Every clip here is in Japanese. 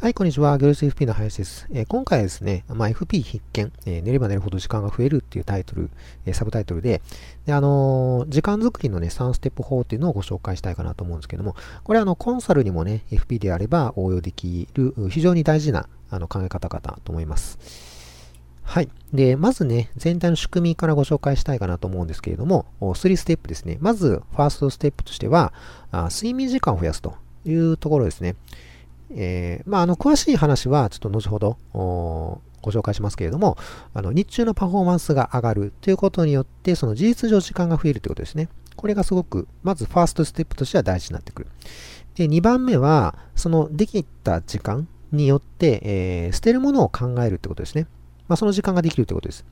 はい、こんにちは。行列 FP の林です。えー、今回はですね、まあ、FP 必見、えー、寝れば寝るほど時間が増えるっていうタイトル、えー、サブタイトルで、であの時間作りのね、3ステップ法っていうのをご紹介したいかなと思うんですけども、これはあの、コンサルにもね、FP であれば応用できる非常に大事なあの考え方かと思います。はい。で、まずね、全体の仕組みからご紹介したいかなと思うんですけれども、3ステップですね。まず、ファーストステップとしては、あ睡眠時間を増やすというところですね。えー、まあ、あの、詳しい話はちょっと後ほどご紹介しますけれども、あの、日中のパフォーマンスが上がるということによって、その事実上時間が増えるということですね。これがすごく、まずファーストステップとしては大事になってくる。で、2番目は、そのできた時間によって、えー、捨てるものを考えるってことですね。まあ、その時間ができるってことです。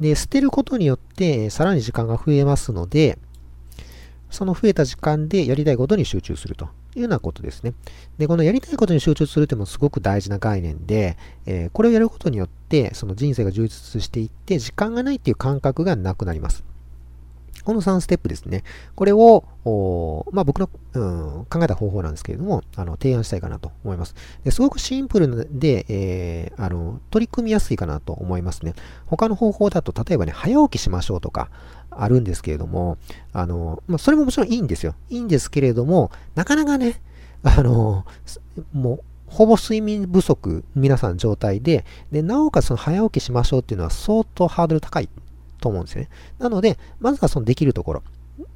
で、捨てることによって、さらに時間が増えますので、その増えた時間でやりたいことに集中するというようなことですね。で、このやりたいことに集中するというのもすごく大事な概念で、えー、これをやることによって、その人生が充実していって、時間がないっていう感覚がなくなります。この3ステップですね。これを、まあ、僕の、うん、考えた方法なんですけれども、あの提案したいかなと思います。ですごくシンプルで、えー、あの取り組みやすいかなと思いますね。他の方法だと、例えばね、早起きしましょうとか、あるんですけれども、あの、まあ、それももちろんいいんですよ。いいんですけれども、なかなかね、あの、もう、ほぼ睡眠不足、皆さん状態で、で、なおかつ早起きしましょうっていうのは相当ハードル高いと思うんですよね。なので、まずはそのできるところ。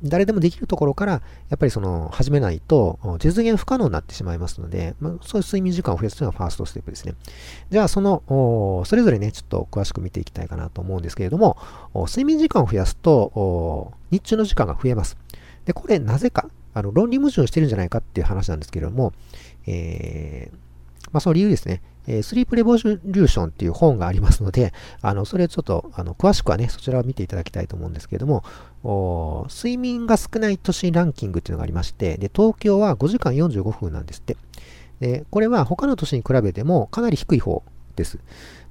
誰でもできるところから、やっぱりその始めないと実現不可能になってしまいますので、まあ、そういう睡眠時間を増やすというのはファーストステップですね。じゃあ、その、それぞれね、ちょっと詳しく見ていきたいかなと思うんですけれども、睡眠時間を増やすと、日中の時間が増えます。で、これなぜか、あの論理矛盾してるんじゃないかっていう話なんですけれども、えー、まあ、その理由ですね。えー、スリープレボリューションっていう本がありますので、あの、それちょっと、あの、詳しくはね、そちらを見ていただきたいと思うんですけれども、睡眠が少ない都市ランキングっていうのがありまして、で、東京は5時間45分なんですって。で、これは他の都市に比べてもかなり低い方です。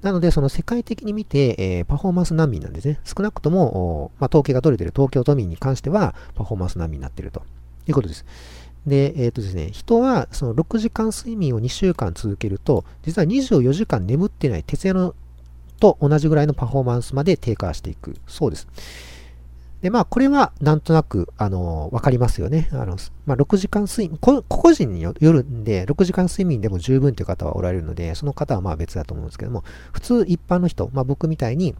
なので、その世界的に見て、えー、パフォーマンス難民なんですね。少なくとも、まあ、統計が取れている東京都民に関しては、パフォーマンス難民になっているということです。で、えっ、ー、とですね、人はその6時間睡眠を2週間続けると、実は24時間眠ってない徹夜のと同じぐらいのパフォーマンスまで低下していくそうです。で、まあ、これはなんとなく、あの、わかりますよね。あの、まあ、6時間睡眠、個々人によるんで、6時間睡眠でも十分という方はおられるので、その方はまあ別だと思うんですけども、普通一般の人、まあ僕みたいに、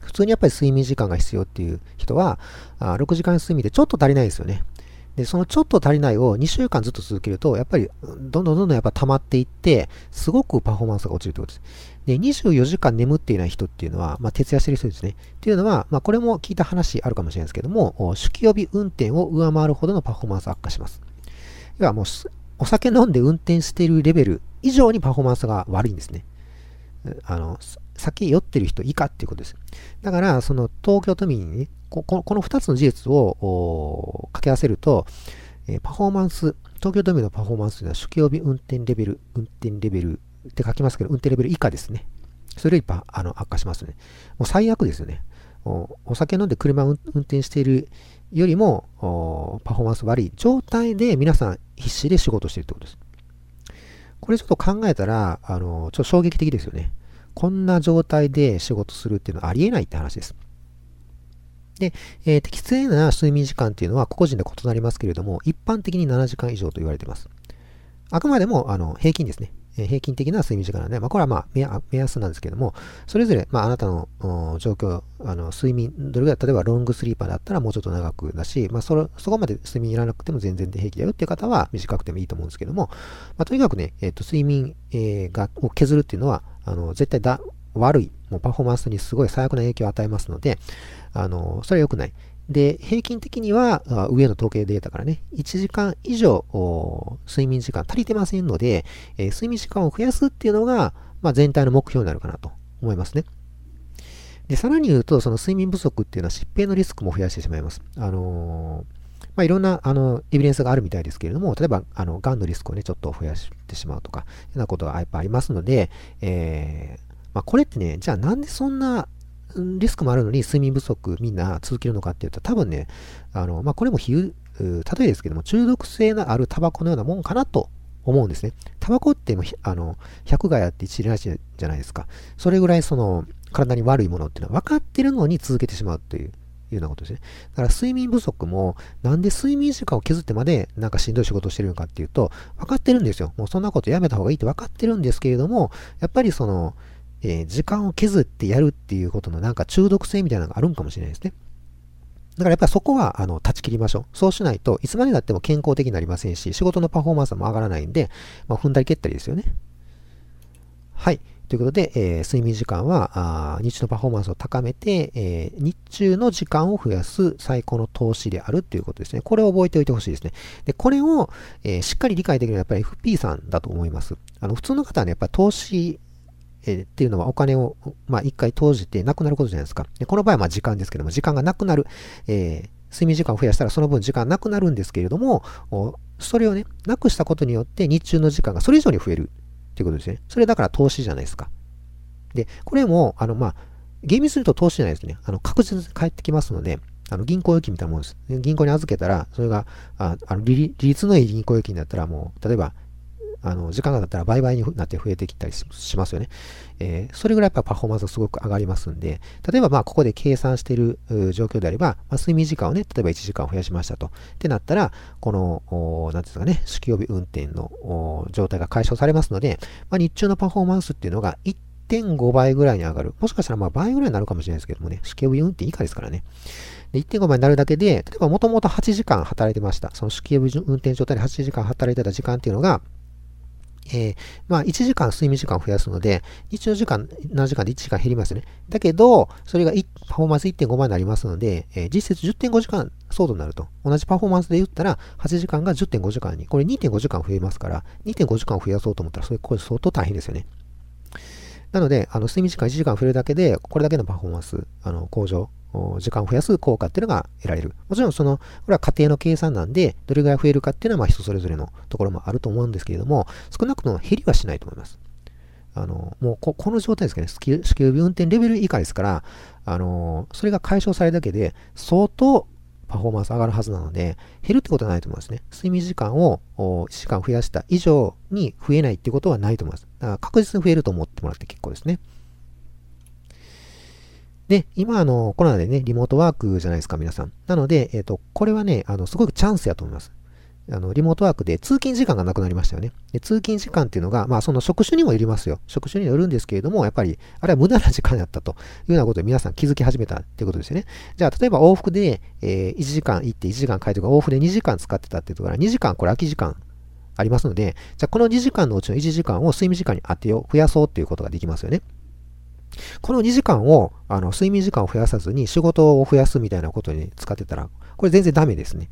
普通にやっぱり睡眠時間が必要っていう人は、あ6時間睡眠でちょっと足りないですよね。で、そのちょっと足りないを2週間ずっと続けると、やっぱりどんどんどんどんやっぱ溜まっていって、すごくパフォーマンスが落ちるということです。で、24時間眠っていない人っていうのは、まあ、徹夜してる人ですね。っていうのは、まあ、これも聞いた話あるかもしれないですけども、酒気帯び運転を上回るほどのパフォーマンス悪化します。要はもう、お酒飲んで運転しているレベル以上にパフォーマンスが悪いんですね。あの、酒酔ってる人以下っていうことです。だから、その東京都民にね、ここの2つの事実を掛け合わせると、え、パフォーマンス、東京都民のパフォーマンスというのは、酒気帯び運転レベル、運転レベルって書きますけど、運転レベル以下ですね。それよりあの悪化しますね。もう最悪ですよね。おお酒飲んで車を運転しているよりもパフォーマンス悪い状態で皆さん必死で仕事しているってことです。これちょっと考えたら、あの、ちょっと衝撃的ですよね。こんな状態で仕事するっていうのはありえないって話です。で、えー、適正な睡眠時間っていうのは個々人で異なりますけれども、一般的に7時間以上と言われています。あくまでもあの平均ですね。平均的な睡眠時間なんで、まあ、これはまあ目安なんですけども、それぞれ、まあ、あなたの状況、あの睡眠、どれぐらい、例えばロングスリーパーだったらもうちょっと長くだし、まあ、そそこまで睡眠いらなくても全然平気だよっていう方は短くてもいいと思うんですけども、まあ、とにかくね、えー、と睡眠、えー、がを削るっていうのは、あの絶対だ悪い、もうパフォーマンスにすごい最悪な影響を与えますので、あのそれは良くない。で、平均的には、上の統計データからね、1時間以上、睡眠時間足りてませんので、えー、睡眠時間を増やすっていうのが、まあ、全体の目標になるかなと思いますね。で、さらに言うと、その睡眠不足っていうのは疾病のリスクも増やしてしまいます。あのー、まあ、いろんな、あの、エビデンスがあるみたいですけれども、例えば、あの、癌のリスクをね、ちょっと増やしてしまうとか、ようなことがやっぱありますので、えー、まあ、これってね、じゃあなんでそんなリスクもあるのに睡眠不足みんな続けるのかっていうと多分ね、あの、まあ、これも比喩、例えですけども中毒性のあるタバコのようなもんかなと思うんですね。タバコってもあの100害あって一理なしじゃないですか。それぐらいその体に悪いものっていうのは分かってるのに続けてしまうという。いうようなことですね。だから睡眠不足も、なんで睡眠時間を削ってまでなんかしんどい仕事をしてるのかっていうと、分かってるんですよ。もうそんなことやめた方がいいって分かってるんですけれども、やっぱりその、えー、時間を削ってやるっていうことのなんか中毒性みたいなのがあるんかもしれないですね。だからやっぱりそこは、あの、断ち切りましょう。そうしないといつまでだっても健康的になりませんし、仕事のパフォーマンスも上がらないんで、まあ、踏んだり蹴ったりですよね。はい。ということで、えー、睡眠時間はあ日中のパフォーマンスを高めて、えー、日中の時間を増やす最高の投資であるということですね。これを覚えておいてほしいですね。で、これを、えー、しっかり理解できるのはやっぱり FP さんだと思います。あの普通の方はね、やっぱり投資えっていうのはお金を、まあ、一回投じてなくなることじゃないですか。でこの場合はま時間ですけども、時間がなくなる、えー、睡眠時間を増やしたらその分時間なくなるんですけれども、それをね、なくしたことによって日中の時間がそれ以上に増えるっていうことですね。それだから投資じゃないですか。で、これも、あの、まあ、厳密に言うと投資じゃないですね。あの、確実に返ってきますので、あの銀行預金みたいなもんです。銀行に預けたら、それが、ああの利率のいい銀行預金だったら、もう、例えばあの、時間が経ったら倍々になって増えてきたりしますよね。えー、それぐらいやっぱパフォーマンスがすごく上がりますんで、例えばまあここで計算している状況であれば、まあ、睡眠時間をね、例えば1時間増やしましたと。ってなったら、この、なんですかね、酒気帯び運転の状態が解消されますので、まあ、日中のパフォーマンスっていうのが1.5倍ぐらいに上がる。もしかしたらまあ倍ぐらいになるかもしれないですけどもね、酒気帯び運転以下ですからね。1.5倍になるだけで、例えばもともと8時間働いてました。その酒気帯び運転状態で8時間働いてた時間っていうのが、えー、まあ、1時間睡眠時間を増やすので、日中時間、何時間で1時間減りますよね。だけど、それがパフォーマンス1.5倍になりますので、えー、実質10.5時間相当になると。同じパフォーマンスで言ったら、8時間が10.5時間に、これ2.5時間増えますから、2.5時間増やそうと思ったら、それ、これ相当大変ですよね。なので、あの睡眠時間1時間増えるだけで、これだけのパフォーマンス、あの向上時間を増やす効果っていうのが得られる。もちろんその、これは家庭の計算なんで、どれぐらい増えるかっていうのはまあ人それぞれのところもあると思うんですけれども、少なくとも減りはしないと思います。あの、もうここの状態ですかね、スキル運転レベル以下ですから、あの、それが解消されるだけで、相当パフォーマンス上がるはずなので、減るってことはないと思いますね。睡眠時間を1時間増やした以上に増えないってことはないと思います。だから確実に増えると思ってもらって結構ですね。で、今、あの、コロナでね、リモートワークじゃないですか、皆さん。なので、えっ、ー、と、これはね、あの、すごくチャンスやと思います。あの、リモートワークで通勤時間がなくなりましたよね。で通勤時間っていうのが、まあ、その職種にもよりますよ。職種によるんですけれども、やっぱり、あれは無駄な時間だったというようなことで皆さん気づき始めたっていうことですよね。じゃあ、例えば往復で、えー、1時間行って1時間帰ってか、往復で2時間使ってたっていうところは、2時間、これ空き時間ありますので、じゃあ、この2時間のうちの1時間を睡眠時間に当てよう、増やそうっていうことができますよね。この2時間を、あの、睡眠時間を増やさずに仕事を増やすみたいなことに使ってたら、これ全然ダメですね。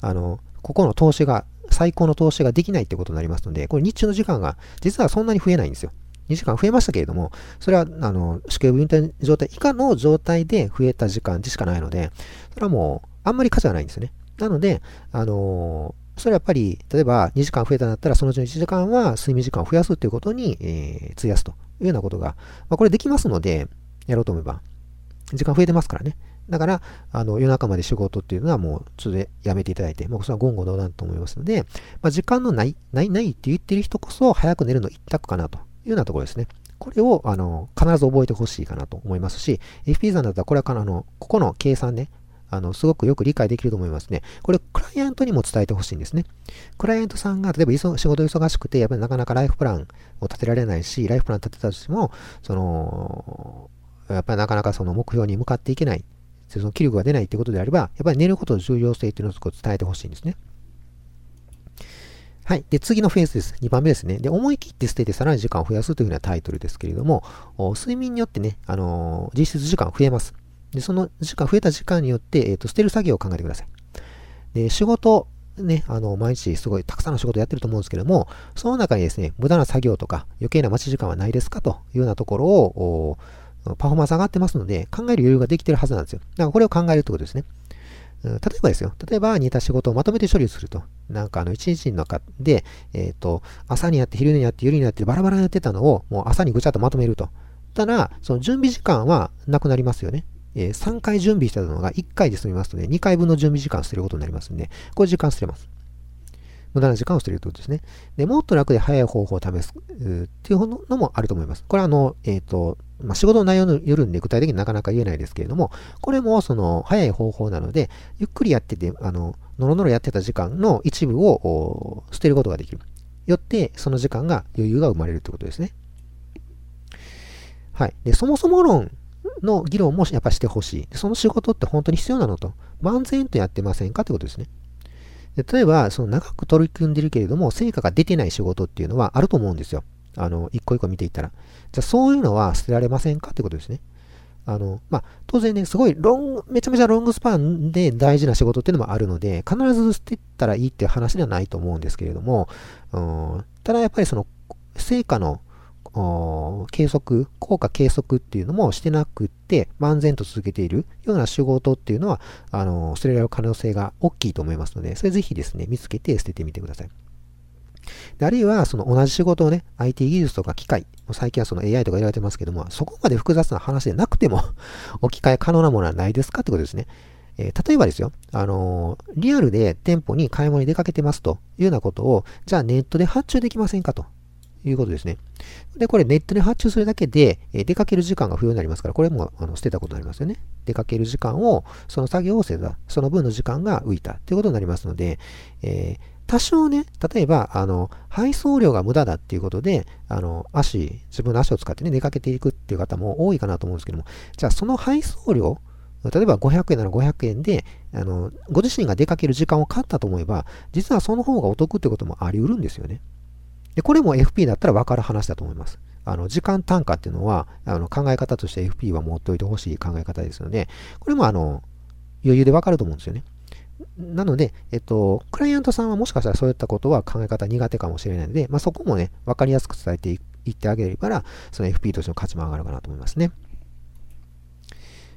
あの、ここの投資が、最高の投資ができないってことになりますので、これ日中の時間が実はそんなに増えないんですよ。2時間増えましたけれども、それは、あの、宿経運転状態以下の状態で増えた時間でしかないので、それはもう、あんまり価値はないんですよね。なので、あのそれはやっぱり、例えば2時間増えたんだったら、そのうちの1時間は睡眠時間を増やすということに、えー、費やすというようなことが、まあ、これできますので、やろうと思えば。時間増えてますからね。だから、あの夜中まで仕事っていうのはもう、ちょっとやめていただいて、もうそれは言語道断と思いますので、まあ、時間のない、ない、ないって言ってる人こそ、早く寝るの一択かなというようなところですね。これを、あの、必ず覚えてほしいかなと思いますし、FP さんだったら、これは、あの、ここの計算ね、あの、すごくよく理解できると思いますね。これ、クライアントにも伝えてほしいんですね。クライアントさんが、例えば仕事忙しくて、やっぱりなかなかライフプランを立てられないし、ライフプラン立てたとしても、その、やっぱりなかなかその目標に向かっていけない、その気力が出ないってことであれば、やっぱり寝ることの重要性っていうのを伝えてほしいんですね。はい。で、次のフェーズです。2番目ですね。で、思い切って捨ててさらに時間を増やすというふうなタイトルですけれども、睡眠によってね、あのー、実質時間増えます。で、その時間、増えた時間によって、えっ、ー、と、捨てる作業を考えてください。で、仕事、ね、あの、毎日すごいたくさんの仕事やってると思うんですけども、その中にですね、無駄な作業とか余計な待ち時間はないですか？というようなところを、パフォーマンス上がってますので、考える余裕ができてるはずなんですよ。だからこれを考えるってことですね。例えばですよ。例えば似た仕事をまとめて処理すると。なんかあの一日の中で、えっ、ー、と、朝にやって、昼にやって、夜にやって、バラバラにやってたのを、もう朝にぐちゃっとまとめると。たら、その準備時間はなくなりますよね。えー、3回準備したのが1回で済みますので、2回分の準備時間捨てることになりますので、これ時間捨てます。無駄な時間を捨てるということですね。で、もっと楽で早い方法を試すっていうのもあると思います。これはあの、えっ、ー、と、まあ、仕事の内容によるんで具体的になかなか言えないですけれども、これもその早い方法なので、ゆっくりやってて、あの、のろのろやってた時間の一部を捨てることができる。よって、その時間が余裕が生まれるということですね。はい。で、そもそも論の議論もやっぱしてほしい。その仕事って本当に必要なのと。万全とやってませんかってことですね。で例えば、その長く取り組んでるけれども、成果が出てない仕事っていうのはあると思うんですよ。あの、一個一個見ていったら。じゃあ、そういうのは捨てられませんかってことですね。あの、まあ、当然ね、すごいロング、めちゃめちゃロングスパンで大事な仕事っていうのもあるので、必ず捨てたらいいっていう話ではないと思うんですけれども、うん、ただやっぱりその、成果の計測、効果計測っていうのもしてなくって、漫然と続けているような仕事っていうのは、あの、捨てられる可能性が大きいと思いますので、それぜひですね、見つけて捨ててみてください。であるいは、その同じ仕事をね、IT 技術とか機械、最近はその AI とか言われてますけども、そこまで複雑な話でなくても 置き換え可能なものはないですかってことですね。えー、例えばですよ、あのー、リアルで店舗に買い物に出かけてますというようなことを、じゃあネットで発注できませんかということですね。で、これネットで発注するだけで、え出かける時間が不要になりますから、これもあの捨てたことになりますよね。出かける時間を、その作業をせた、その分の時間が浮いたということになりますので、えー、多少ね、例えば、あの、配送料が無駄だっていうことで、あの、足、自分の足を使ってね、出かけていくっていう方も多いかなと思うんですけども、じゃあその配送料、例えば500円なら500円で、あの、ご自身が出かける時間を買ったと思えば、実はその方がお得ってこともあり得るんですよね。で、これも FP だったら分かる話だと思います。あの、時間単価っていうのは、あの、考え方として FP は持っておいてほしい考え方ですので、これもあの、余裕で分かると思うんですよね。なので、えっと、クライアントさんはもしかしたらそういったことは考え方苦手かもしれないので、まあ、そこもね、分かりやすく伝えていってあげれば、その FP としての価値も上がるかなと思いますね。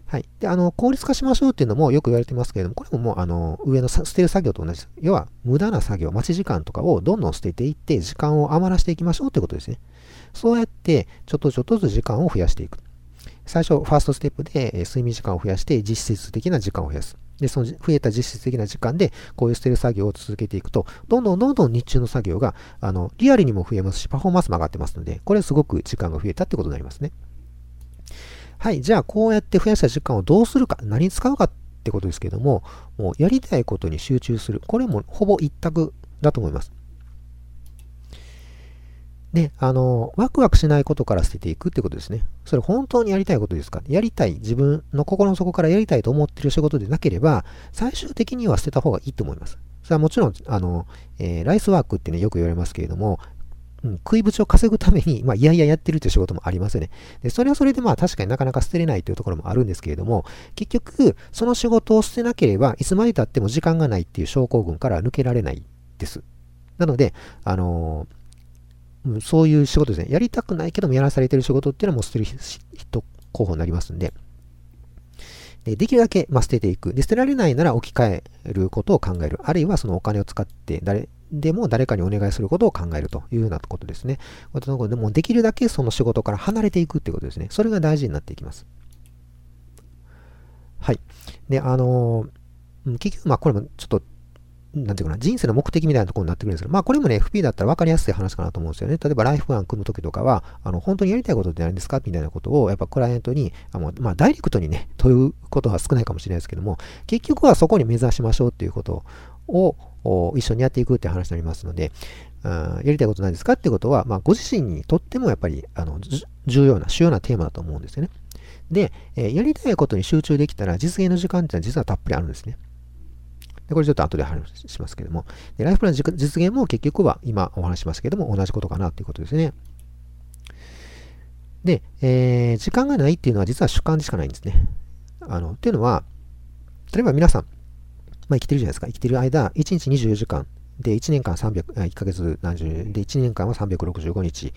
はい。で、あの、効率化しましょうっていうのもよく言われてますけれども、これももう、あの、上の捨てる作業と同じです。要は、無駄な作業、待ち時間とかをどんどん捨てていって、時間を余らしていきましょうってことですね。そうやって、ちょっとちょっとずつ時間を増やしていく。最初、ファーストステップで、え睡眠時間を増やして、実質的な時間を増やす。で、その増えた実質的な時間で、こういう捨てる作業を続けていくと、どんどんどんどん日中の作業が、あの、リアルにも増えますし、パフォーマンスも上がってますので、これすごく時間が増えたってことになりますね。はい、じゃあこうやって増やした時間をどうするか、何に使うかってことですけども、もうやりたいことに集中する。これもほぼ一択だと思います。で、あの、ワクワクしないことから捨てていくってことですね。それ本当にやりたいことですか？やりたい、自分の心の底からやりたいと思ってる仕事でなければ、最終的には捨てた方がいいと思います。それはもちろん、あの、えー、ライスワークってね、よく言われますけれども、うん、食いぶを稼ぐために、まあ、いやいややってるという仕事もありますよね。で、それはそれでまあ確かになかなか捨てれないというところもあるんですけれども、結局、その仕事を捨てなければ、いつまで経っても時間がないっていう症候群から抜けられないです。なので、あのー、そういう仕事ですね。やりたくないけどもやらされてる仕事っていうのはもう捨てる人候補になりますんで。でできるだけ、まあ、捨てていく。で、捨てられないなら置き換えることを考える。あるいはそのお金を使って誰でも誰かにお願いすることを考えるというようなことですね。こういったとでもできるだけその仕事から離れていくっていうことですね。それが大事になっていきます。はい。で、あのー、結局、まあこれもちょっとなんていうかな、人生の目的みたいなところになってくるんですけど、まあこれもね、FP だったら分かりやすい話かなと思うんですよね。例えばライフプラン組むときとかは、あの、本当にやりたいことって何ですか？みたいなことを、やっぱクライアントに、あのまあダイレクトにね、問うことは少ないかもしれないですけども、結局はそこに目指しましょうっていうことを一緒にやっていくって話になりますので、やりたいことなんですかってことは、まあ、ご自身にとってもやっぱりあの重要な、主要なテーマだと思うんですよね。で、えー、やりたいことに集中できたら実現の時間っていうのは実はたっぷりあるんですね。でこれちょっと後で話しますけども、でライフプラン実現も結局は今お話しますけども同じことかなということですね。で、えー、時間がないっていうのは実は主観でしかないんですね。あの、っていうのは、例えば皆さん、まあ、生きてるじゃないですか。生きてる間、1日24時間で、1年間300、1ヶ月何十で、1年間は365日、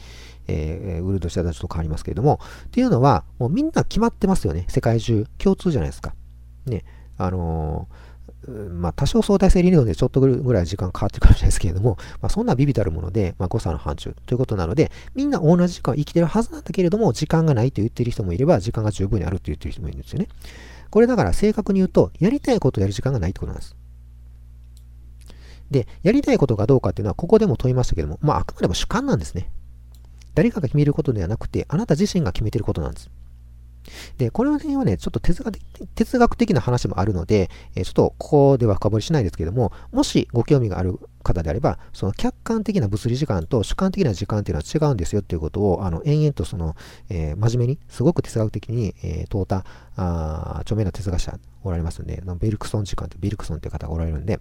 えー、ウルドしたらちょっと変わりますけれども、っていうのは、もうみんな決まってますよね。世界中。共通じゃないですか。ね。あのーまあ、多少相対性理論でちょっとぐらい時間かかってくるかもしれないですけれども、まあ、そんなビビたるもので、まあ、誤差の範疇ということなので、みんな同じ時間生きてるはずなんだけれども、時間がないと言ってる人もいれば、時間が十分にあると言ってる人もいるんですよね。これだから正確に言うと、やりたいことをやる時間がないってことなんです。で、やりたいことがどうかっていうのは、ここでも問いましたけども、まあ、あくまでも主観なんですね。誰かが決めることではなくて、あなた自身が決めてることなんです。で、この辺はね、ちょっと哲学哲学的な話もあるので、えちょっとここでは深掘りしないですけども、もしご興味がある方であれば、その客観的な物理時間と主観的な時間っていうのは違うんですよっていうことを、あの、延々とその、えー、真面目に、すごく哲学的に、えー、問うた、あ著名な哲学者おられますんで、ベルクソン時間って、ビルクソンっていう方がおられるんで、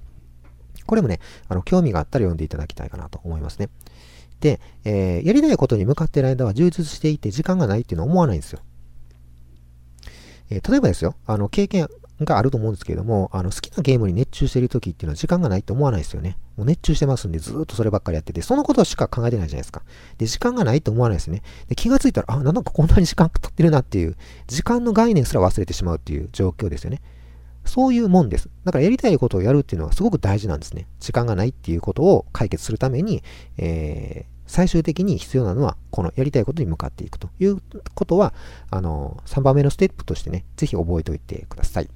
これもね、あの、興味があったら読んでいただきたいかなと思いますね。で、えー、やりたいことに向かっている間は充実していて時間がないっていうのは思わないんですよ。えー、例えばですよ、あの、経験があると思うんですけれども、あの、好きなゲームに熱中している時っていうのは時間がないって思わないですよね。もう熱中してますんで、ずっとそればっかりやってて、そのことしか考えてないじゃないですか。で、時間がないと思わないですね。で、気がついたら、あ、なんかこんなに時間経ってるなっていう、時間の概念すら忘れてしまうっていう状況ですよね。そういうもんです。だからやりたいことをやるっていうのはすごく大事なんですね。時間がないっていうことを解決するために、えー、最終的に必要なのは、このやりたいことに向かっていくということは、あの、3番目のステップとしてね、ぜひ覚えておいてください。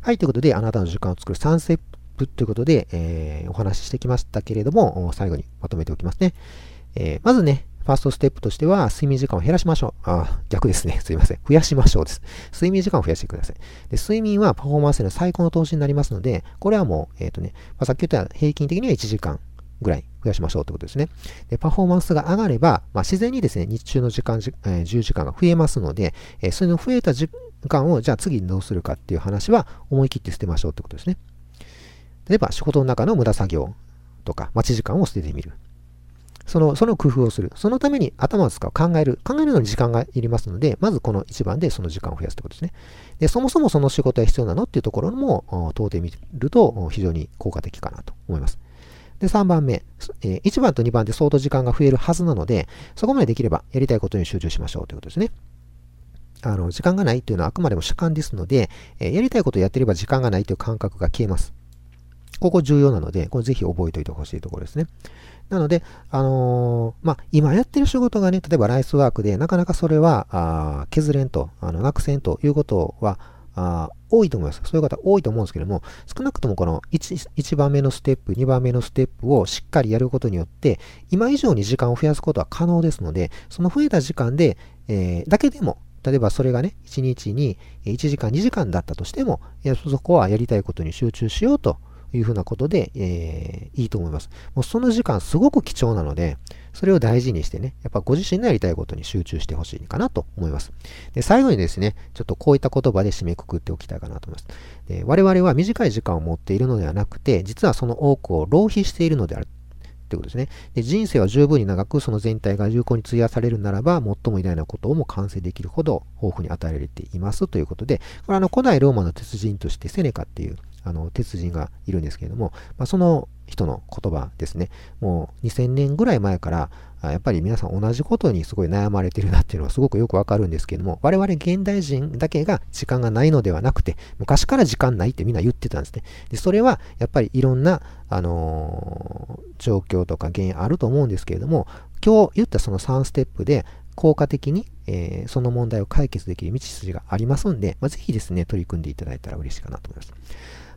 はい、ということで、あなたの時間を作る3ステップということで、えー、お話ししてきましたけれども、最後にまとめておきますね。えー、まずね、ファーストステップとしては、睡眠時間を減らしましょう。あ、逆ですね。すいません。増やしましょうです。睡眠時間を増やしてください。で睡眠はパフォーマンスへの最高の投資になりますので、これはもう、えっ、ー、とね、まあ、さっき言った平均的には1時間ぐらい増やしましょうということですね。で、パフォーマンスが上がれば、まあ、自然にですね、日中の時間、えー、10時間が増えますので、えー、それの増えた時間を、じゃあ次にどうするかっていう話は、思い切って捨てましょうってことですね。例えば、仕事の中の無駄作業とか、待ち時間を捨ててみる。その、その工夫をする。そのために頭を使う。考える。考えるのに時間がいりますので、まずこの1番でその時間を増やすということですね。で、そもそもその仕事は必要なのっていうところも問うてみると非常に効果的かなと思います。で、3番目、えー、1番と2番で相当時間が増えるはずなので、そこまでできればやりたいことに集中しましょうということですね。あの、時間がないというのはあくまでも主観ですので、えー、やりたいことをやってれば時間がないという感覚が消えます。ここ重要なので、これぜひ覚えておいてほしいところですね。なので、あのー、まあ、今やってる仕事がね、例えばライスワークで、なかなかそれは、あ削れんと、あの、なくせんということは、あ多いと思います。そういう方多いと思うんですけども、少なくともこの 1, 1番目のステップ、2番目のステップをしっかりやることによって、今以上に時間を増やすことは可能ですので、その増えた時間で、えー、だけでも、例えばそれがね、1日に1時間、2時間だったとしても、そこはやりたいことに集中しようというふうなことで、えー、いいと思います。もうその時間すごく貴重なので、それを大事にしてね、やっぱご自身のやりたいことに集中してほしいかなと思います。で、最後にですね、ちょっとこういった言葉で締めくくっておきたいかなと思います。で我々は短い時間を持っているのではなくて、実はその多くを浪費しているのである。ということですねで。人生は十分に長くその全体が有効に費やされるならば、最も偉大なことをも完成できるほど豊富に与えられていますということで、これはあの古代ローマの鉄人としてセネカっていうあの鉄人がいるんですけれども、まあ、その人の言葉ですね。もう2000年ぐらい前から、やっぱり皆さん同じことにすごい悩まれてるなっていうのはすごくよくわかるんですけども、我々現代人だけが時間がないのではなくて、昔から時間ないってみんな言ってたんですね。で、それはやっぱりいろんな、あのー、状況とか原因あると思うんですけれども、今日言ったその3ステップで効果的に、えー、その問題を解決できる道筋がありますんで、まあ、ぜひですね、取り組んでいただいたら嬉しいかなと思います。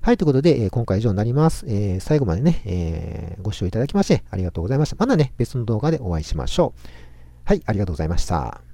はい、ということで、えー、今回以上になります。えー、最後までね、えー、ご視聴いただきましてありがとうございました。またね、別の動画でお会いしましょう。はい、ありがとうございました。